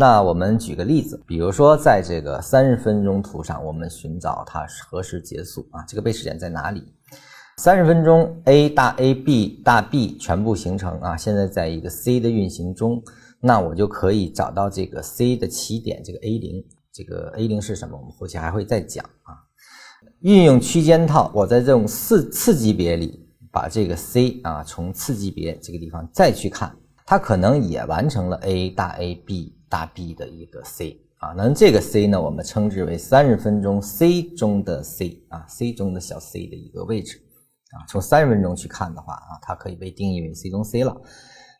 那我们举个例子，比如说在这个三十分钟图上，我们寻找它何时结束啊？这个背驰点在哪里？三十分钟，A 大 A B 大 B 全部形成啊，现在在一个 C 的运行中，那我就可以找到这个 C 的起点，这个 A 零，这个 A 零是什么？我们后期还会再讲啊。运用区间套，我在这种次次级别里把这个 C 啊从次级别这个地方再去看，它可能也完成了 A 大 A B 大 B 的一个 C 啊，那这个 C 呢，我们称之为三十分钟 C 中的 C 啊，C 中的小 C 的一个位置。啊，从三十分钟去看的话啊，它可以被定义为 C 中 C 了。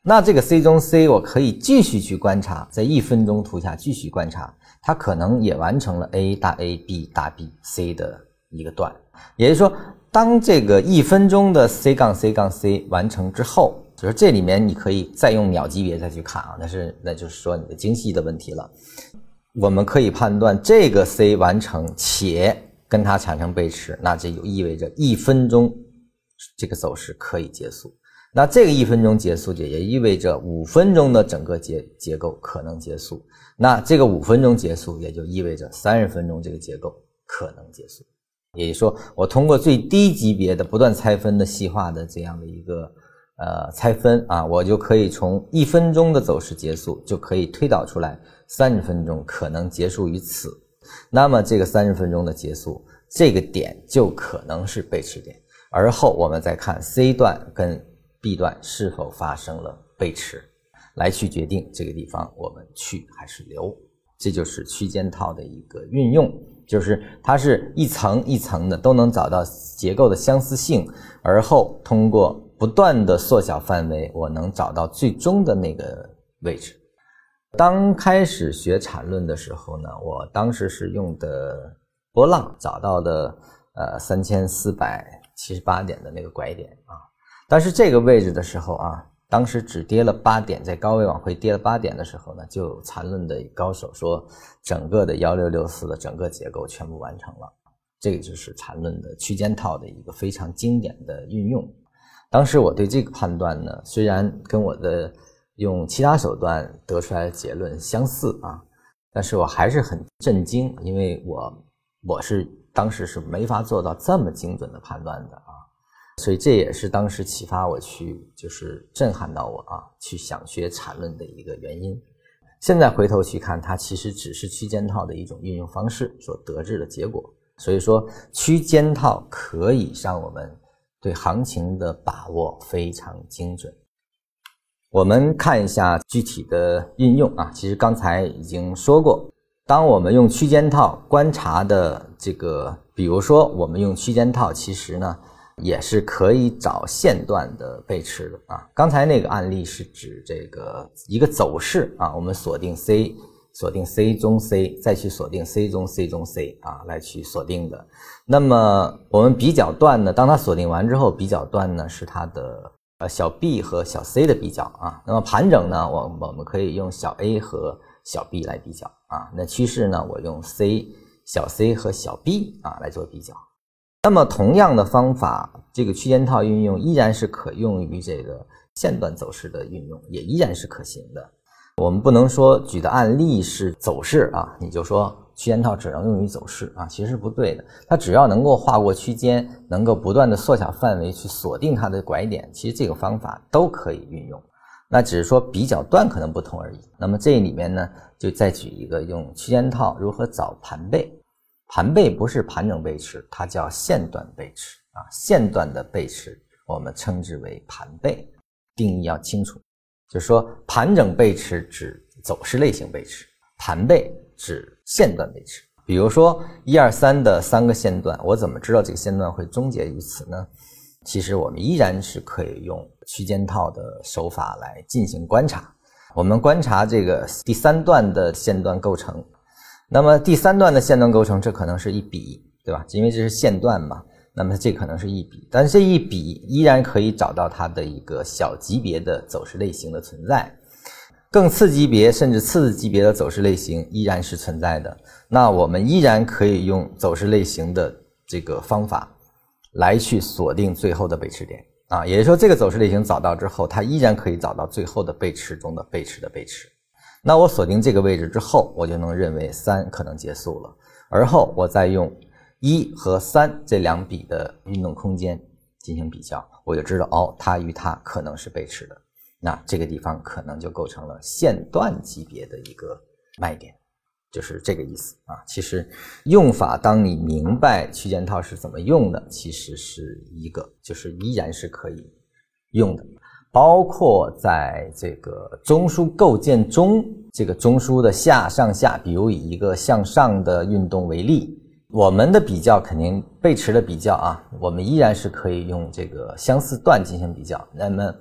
那这个 C 中 C，我可以继续去观察，在一分钟图下继续观察，它可能也完成了 A 大 A B 大 B C 的一个段。也就是说，当这个一分钟的 C 杠 C 杠 C 完成之后，就是这里面你可以再用秒级别再去看啊，那是那就是说你的精细的问题了。我们可以判断这个 C 完成且跟它产生背驰，那这就意味着一分钟。这个走势可以结束，那这个一分钟结束，也意味着五分钟的整个结结构可能结束。那这个五分钟结束，也就意味着三十分钟这个结构可能结束。也就是说，我通过最低级别的不断拆分的细化的这样的一个呃拆分啊，我就可以从一分钟的走势结束，就可以推导出来三十分钟可能结束于此。那么这个三十分钟的结束，这个点就可能是背驰点。而后我们再看 C 段跟 B 段是否发生了背驰，来去决定这个地方我们去还是留。这就是区间套的一个运用，就是它是一层一层的都能找到结构的相似性，而后通过不断的缩小范围，我能找到最终的那个位置。当开始学缠论的时候呢，我当时是用的波浪找到的，呃，三千四百。七十八点的那个拐点啊，但是这个位置的时候啊，当时只跌了八点，在高位往回跌了八点的时候呢，就缠论的高手说，整个的幺六六四的整个结构全部完成了，这个就是缠论的区间套的一个非常经典的运用。当时我对这个判断呢，虽然跟我的用其他手段得出来的结论相似啊，但是我还是很震惊，因为我我是。当时是没法做到这么精准的判断的啊，所以这也是当时启发我去，就是震撼到我啊，去想学缠论的一个原因。现在回头去看，它其实只是区间套的一种运用方式所得至的结果。所以说，区间套可以让我们对行情的把握非常精准。我们看一下具体的运用啊，其实刚才已经说过。当我们用区间套观察的这个，比如说我们用区间套，其实呢也是可以找线段的背驰的啊。刚才那个案例是指这个一个走势啊，我们锁定 C，锁定 C 中 C，再去锁定 C 中 C 中 C 啊，来去锁定的。那么我们比较段呢，当它锁定完之后，比较段呢是它的呃小 b 和小 c 的比较啊。那么盘整呢，我我们可以用小 a 和小 b 来比较。啊，那趋势呢？我用 C 小 c 和小 b 啊来做比较。那么同样的方法，这个区间套运用依然是可用于这个线段走势的运用，也依然是可行的。我们不能说举的案例是走势啊，你就说区间套只能用于走势啊，其实不对的。它只要能够划过区间，能够不断的缩小范围去锁定它的拐点，其实这个方法都可以运用。那只是说比较段可能不同而已。那么这里面呢，就再举一个用区间套如何找盘背。盘背不是盘整背驰，它叫线段背驰啊。线段的背驰我们称之为盘背，定义要清楚。就是说盘整背驰指走势类型背驰，盘背指线段背驰。比如说一二三的三个线段，我怎么知道这个线段会终结于此呢？其实我们依然是可以用区间套的手法来进行观察。我们观察这个第三段的线段构成，那么第三段的线段构成，这可能是一笔，对吧？因为这是线段嘛，那么这可能是一笔，但是这一笔依然可以找到它的一个小级别的走势类型的存在，更次级别甚至次级别的走势类型依然是存在的。那我们依然可以用走势类型的这个方法。来去锁定最后的背驰点啊，也就是说，这个走势类型找到之后，它依然可以找到最后的背驰中的背驰的背驰。那我锁定这个位置之后，我就能认为三可能结束了。而后我再用一和三这两笔的运动空间进行比较，我就知道哦，它与它可能是背驰的。那这个地方可能就构成了线段级别的一个卖点，就是这个意思啊。其实用法，当你明白区间套是怎么用的，其实是一个，就是依然是可以用的。包括在这个中枢构建中，这个中枢的下上下，比如以一个向上的运动为例，我们的比较肯定背驰的比较啊，我们依然是可以用这个相似段进行比较。那么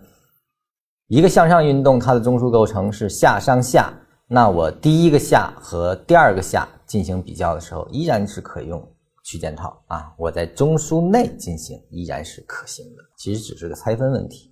一个向上运动，它的中枢构成是下上下，那我第一个下和第二个下进行比较的时候，依然是可以用区间套啊。我在中枢内进行依然是可行的，其实只是个拆分问题。